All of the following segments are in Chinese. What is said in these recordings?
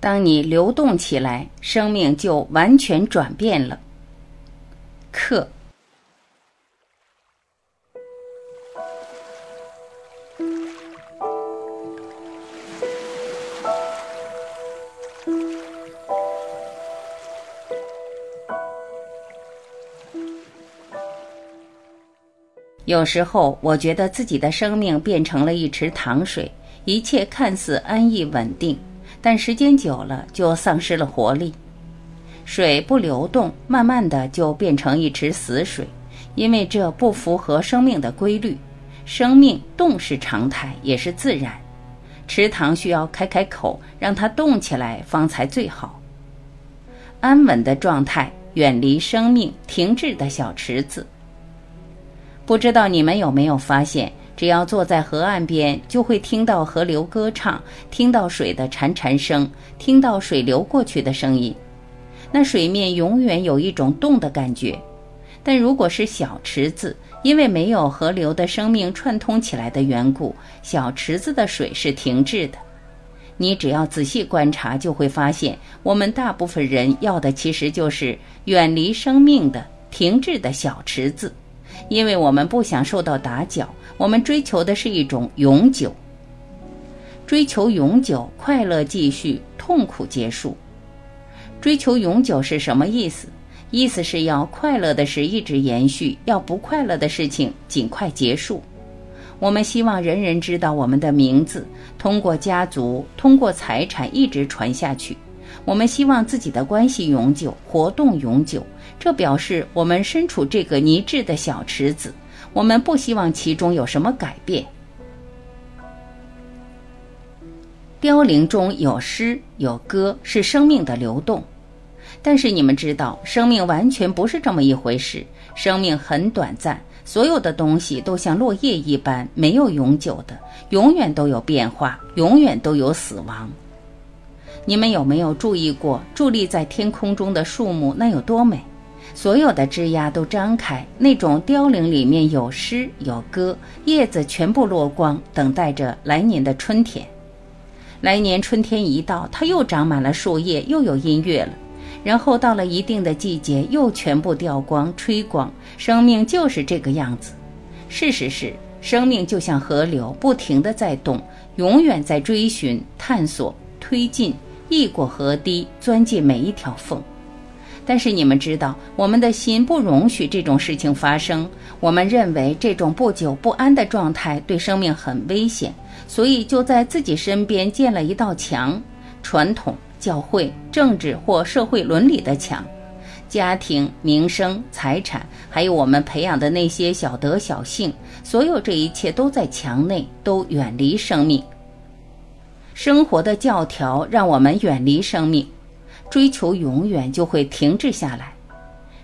当你流动起来，生命就完全转变了。课。有时候，我觉得自己的生命变成了一池塘水，一切看似安逸稳定。但时间久了，就丧失了活力。水不流动，慢慢的就变成一池死水，因为这不符合生命的规律。生命动是常态，也是自然。池塘需要开开口，让它动起来，方才最好。安稳的状态，远离生命停滞的小池子。不知道你们有没有发现？只要坐在河岸边，就会听到河流歌唱，听到水的潺潺声，听到水流过去的声音。那水面永远有一种动的感觉。但如果是小池子，因为没有河流的生命串通起来的缘故，小池子的水是停滞的。你只要仔细观察，就会发现，我们大部分人要的其实就是远离生命的停滞的小池子，因为我们不想受到打搅。我们追求的是一种永久，追求永久，快乐继续，痛苦结束。追求永久是什么意思？意思是要快乐的事一直延续，要不快乐的事情尽快结束。我们希望人人知道我们的名字，通过家族，通过财产一直传下去。我们希望自己的关系永久，活动永久。这表示我们身处这个泥质的小池子。我们不希望其中有什么改变。凋零中有诗有歌，是生命的流动。但是你们知道，生命完全不是这么一回事。生命很短暂，所有的东西都像落叶一般，没有永久的，永远都有变化，永远都有死亡。你们有没有注意过，伫立在天空中的树木，那有多美？所有的枝桠都张开，那种凋零里面有诗有歌，叶子全部落光，等待着来年的春天。来年春天一到，它又长满了树叶，又有音乐了。然后到了一定的季节，又全部掉光、吹光。生命就是这个样子。事实是，生命就像河流，不停地在动，永远在追寻、探索、推进，溢过河堤，钻进每一条缝。但是你们知道，我们的心不容许这种事情发生。我们认为这种不久不安的状态对生命很危险，所以就在自己身边建了一道墙：传统、教会、政治或社会伦理的墙，家庭、名声、财产，还有我们培养的那些小德小性，所有这一切都在墙内，都远离生命。生活的教条让我们远离生命。追求永远就会停滞下来，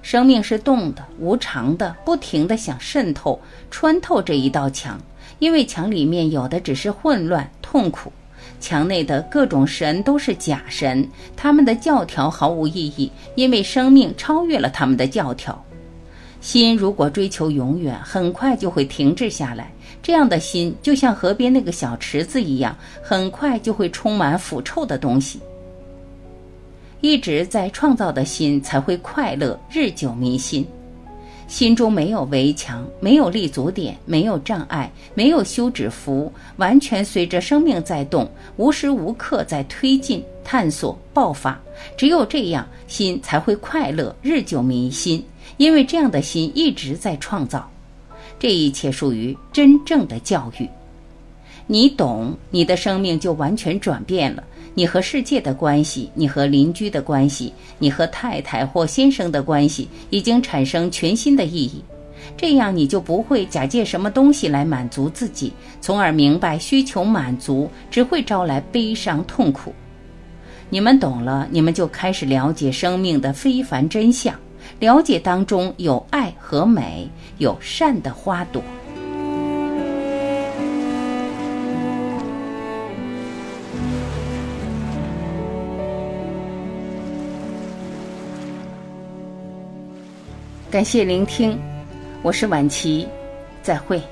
生命是动的、无常的，不停的想渗透、穿透这一道墙，因为墙里面有的只是混乱、痛苦，墙内的各种神都是假神，他们的教条毫无意义，因为生命超越了他们的教条。心如果追求永远，很快就会停滞下来，这样的心就像河边那个小池子一样，很快就会充满腐臭的东西。一直在创造的心才会快乐，日久弥新。心中没有围墙，没有立足点，没有障碍，没有休止符，完全随着生命在动，无时无刻在推进、探索、爆发。只有这样，心才会快乐，日久弥新。因为这样的心一直在创造。这一切属于真正的教育。你懂，你的生命就完全转变了。你和世界的关系，你和邻居的关系，你和太太或先生的关系，已经产生全新的意义。这样你就不会假借什么东西来满足自己，从而明白需求满足只会招来悲伤痛苦。你们懂了，你们就开始了解生命的非凡真相，了解当中有爱和美，有善的花朵。感谢聆听，我是晚琪，再会。